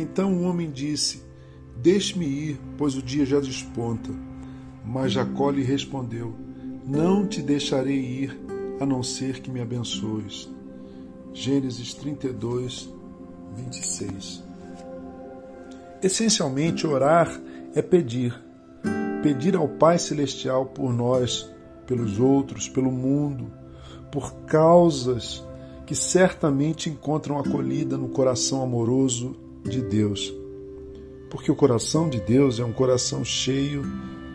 Então o homem disse: Deixe-me ir, pois o dia já desponta. Mas Jacó lhe respondeu: Não te deixarei ir, a não ser que me abençoes. Gênesis 32, 26. Essencialmente, orar é pedir. Pedir ao Pai Celestial por nós, pelos outros, pelo mundo, por causas que certamente encontram acolhida no coração amoroso de Deus. Porque o coração de Deus é um coração cheio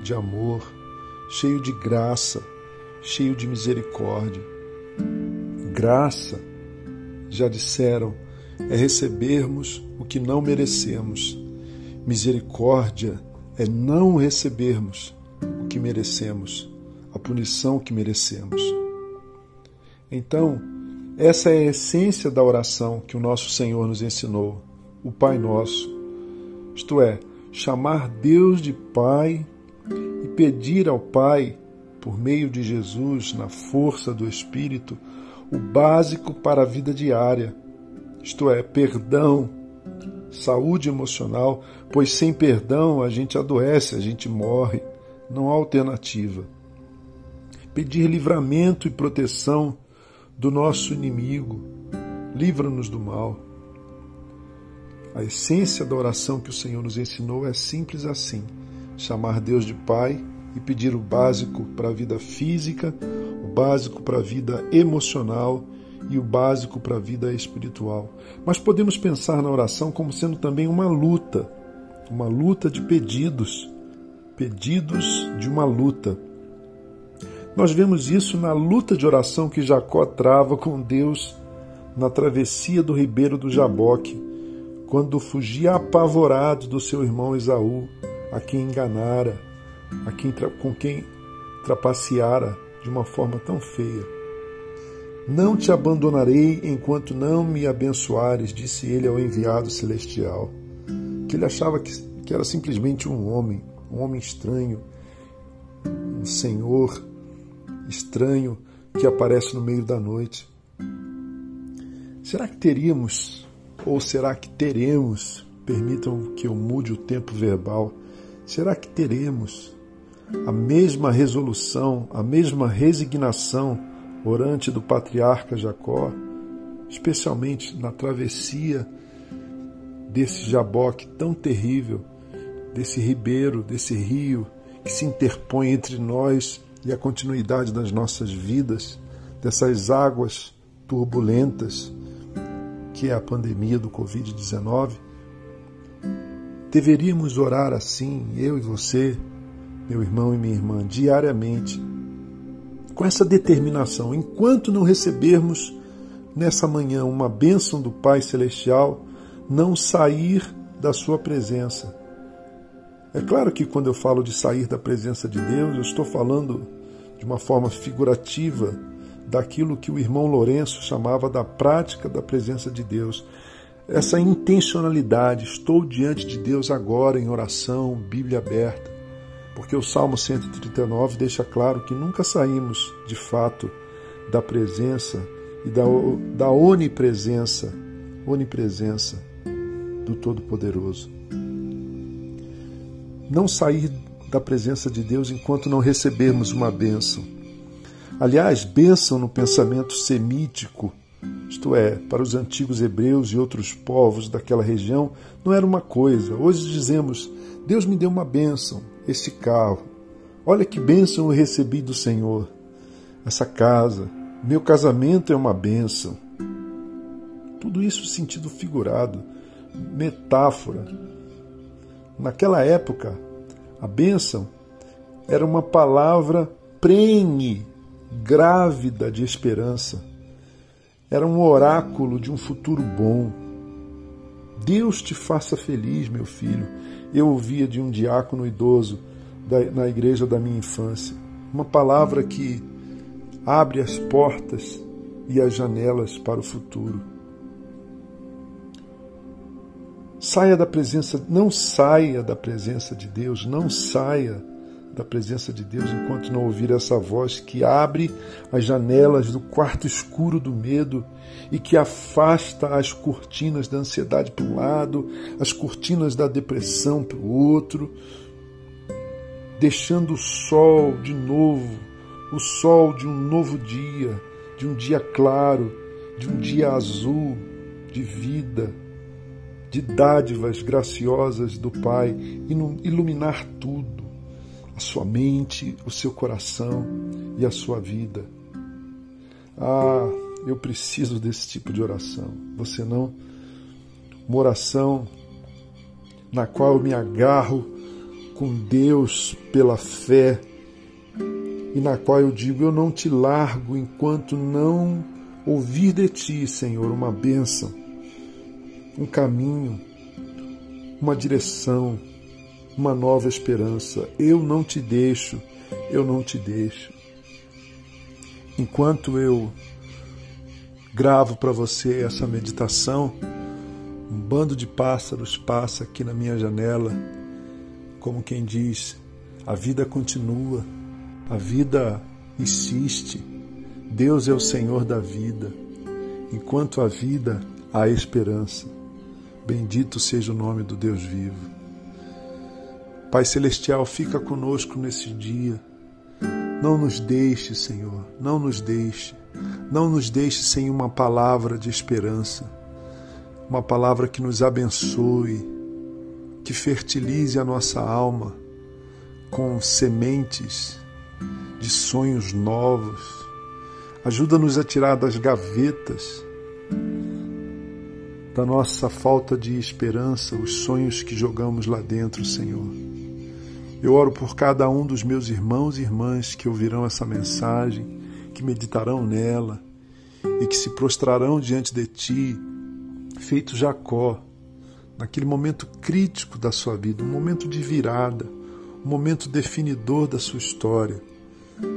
de amor, cheio de graça, cheio de misericórdia. Graça, já disseram, é recebermos o que não merecemos. Misericórdia é não recebermos o que merecemos, a punição que merecemos. Então, essa é a essência da oração que o nosso Senhor nos ensinou, o Pai Nosso. Isto é, chamar Deus de Pai e pedir ao Pai, por meio de Jesus, na força do Espírito, o básico para a vida diária, isto é, perdão, saúde emocional, pois sem perdão a gente adoece, a gente morre, não há alternativa. Pedir livramento e proteção do nosso inimigo, livra-nos do mal. A essência da oração que o Senhor nos ensinou é simples assim: chamar Deus de Pai e pedir o básico para a vida física, o básico para a vida emocional e o básico para a vida espiritual. Mas podemos pensar na oração como sendo também uma luta, uma luta de pedidos, pedidos de uma luta. Nós vemos isso na luta de oração que Jacó trava com Deus na travessia do ribeiro do Jaboque, quando fugia apavorado do seu irmão Esaú, a quem enganara, a quem, com quem trapaceara de uma forma tão feia. Não te abandonarei enquanto não me abençoares, disse ele ao enviado celestial, que ele achava que, que era simplesmente um homem, um homem estranho, um senhor estranho que aparece no meio da noite. Será que teríamos, ou será que teremos, permitam que eu mude o tempo verbal, será que teremos a mesma resolução, a mesma resignação orante do patriarca Jacó, especialmente na travessia desse jaboque tão terrível, desse ribeiro, desse rio que se interpõe entre nós e a continuidade das nossas vidas, dessas águas turbulentas que é a pandemia do Covid-19, deveríamos orar assim, eu e você, meu irmão e minha irmã, diariamente, com essa determinação. Enquanto não recebermos nessa manhã uma bênção do Pai Celestial, não sair da Sua presença é claro que quando eu falo de sair da presença de Deus, eu estou falando de uma forma figurativa daquilo que o irmão Lourenço chamava da prática da presença de Deus. Essa intencionalidade, estou diante de Deus agora em oração, Bíblia aberta, porque o Salmo 139 deixa claro que nunca saímos de fato da presença e da, da onipresença, onipresença do Todo-Poderoso não sair da presença de Deus enquanto não recebermos uma bênção. Aliás, bênção no pensamento semítico, isto é, para os antigos hebreus e outros povos daquela região, não era uma coisa. Hoje dizemos: Deus me deu uma bênção, esse carro. Olha que bênção eu recebi do Senhor. Essa casa, meu casamento é uma bênção. Tudo isso sentido figurado, metáfora, Naquela época, a bênção era uma palavra prene, grávida de esperança. Era um oráculo de um futuro bom. Deus te faça feliz, meu filho. Eu ouvia de um diácono idoso da, na igreja da minha infância. Uma palavra que abre as portas e as janelas para o futuro. Saia da presença, não saia da presença de Deus, não saia da presença de Deus enquanto não ouvir essa voz que abre as janelas do quarto escuro do medo e que afasta as cortinas da ansiedade para um lado, as cortinas da depressão para o outro, deixando o sol de novo, o sol de um novo dia, de um dia claro, de um dia azul, de vida, de dádivas graciosas do Pai, iluminar tudo a sua mente, o seu coração e a sua vida. Ah, eu preciso desse tipo de oração. Você não? Uma oração na qual eu me agarro com Deus pela fé e na qual eu digo: Eu não te largo enquanto não ouvir de ti, Senhor, uma bênção, um caminho, uma direção uma nova esperança. Eu não te deixo, eu não te deixo. Enquanto eu gravo para você essa meditação, um bando de pássaros passa aqui na minha janela, como quem diz: a vida continua, a vida insiste. Deus é o Senhor da vida. Enquanto há vida, há esperança. Bendito seja o nome do Deus vivo. Pai Celestial, fica conosco nesse dia. Não nos deixe, Senhor, não nos deixe. Não nos deixe sem uma palavra de esperança, uma palavra que nos abençoe, que fertilize a nossa alma com sementes de sonhos novos. Ajuda-nos a tirar das gavetas da nossa falta de esperança os sonhos que jogamos lá dentro, Senhor. Eu oro por cada um dos meus irmãos e irmãs que ouvirão essa mensagem, que meditarão nela e que se prostrarão diante de Ti, feito Jacó, naquele momento crítico da sua vida, um momento de virada, um momento definidor da sua história,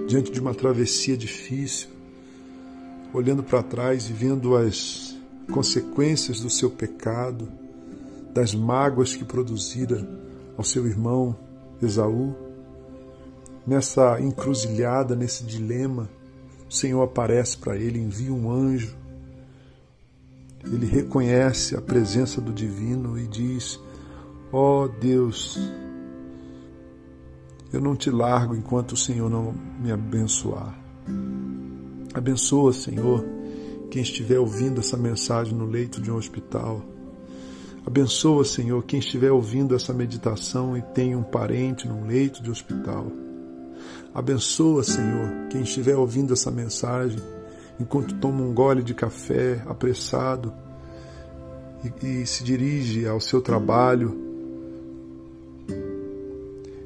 diante de uma travessia difícil, olhando para trás e vendo as consequências do seu pecado, das mágoas que produzira ao seu irmão Esaú, nessa encruzilhada, nesse dilema, o Senhor aparece para ele, envia um anjo. Ele reconhece a presença do divino e diz: Ó oh Deus, eu não te largo enquanto o Senhor não me abençoar. Abençoa, Senhor, quem estiver ouvindo essa mensagem no leito de um hospital Abençoa, Senhor, quem estiver ouvindo essa meditação e tem um parente num leito de hospital. Abençoa, Senhor, quem estiver ouvindo essa mensagem enquanto toma um gole de café apressado e, e se dirige ao seu trabalho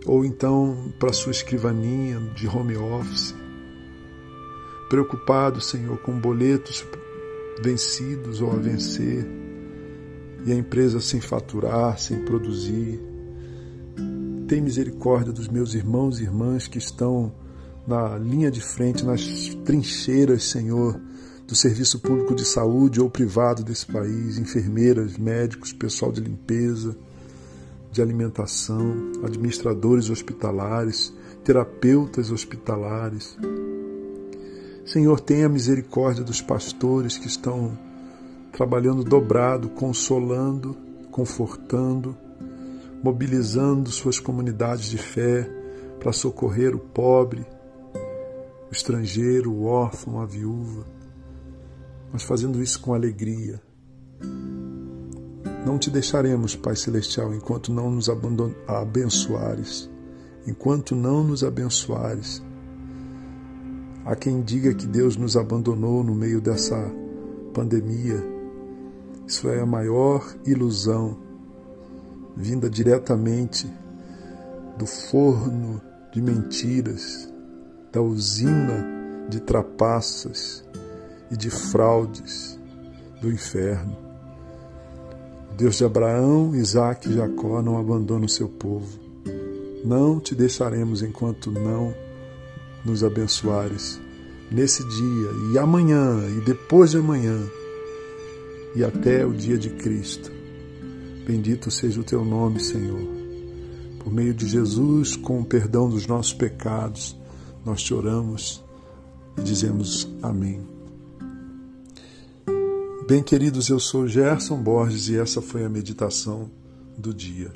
ou então para sua escrivaninha de home office. Preocupado, Senhor, com boletos vencidos ou a vencer e a empresa sem faturar, sem produzir. Tem misericórdia dos meus irmãos e irmãs que estão na linha de frente, nas trincheiras, Senhor, do serviço público de saúde ou privado desse país, enfermeiras, médicos, pessoal de limpeza, de alimentação, administradores hospitalares, terapeutas hospitalares. Senhor, tenha misericórdia dos pastores que estão trabalhando dobrado, consolando, confortando, mobilizando suas comunidades de fé para socorrer o pobre, o estrangeiro, o órfão, a viúva, mas fazendo isso com alegria. Não te deixaremos, Pai Celestial, enquanto não nos abençoares, enquanto não nos abençoares. Há quem diga que Deus nos abandonou no meio dessa pandemia, isso é a maior ilusão vinda diretamente do forno de mentiras, da usina de trapaças e de fraudes do inferno. Deus de Abraão, Isaac e Jacó não abandona o seu povo. Não te deixaremos enquanto não nos abençoares nesse dia e amanhã e depois de amanhã e até o dia de Cristo. Bendito seja o teu nome, Senhor, Por meio de Jesus, com o perdão dos nossos pecados, nós te oramos e dizemos amém. Bem, queridos, eu sou Gerson Borges e essa foi a meditação do dia.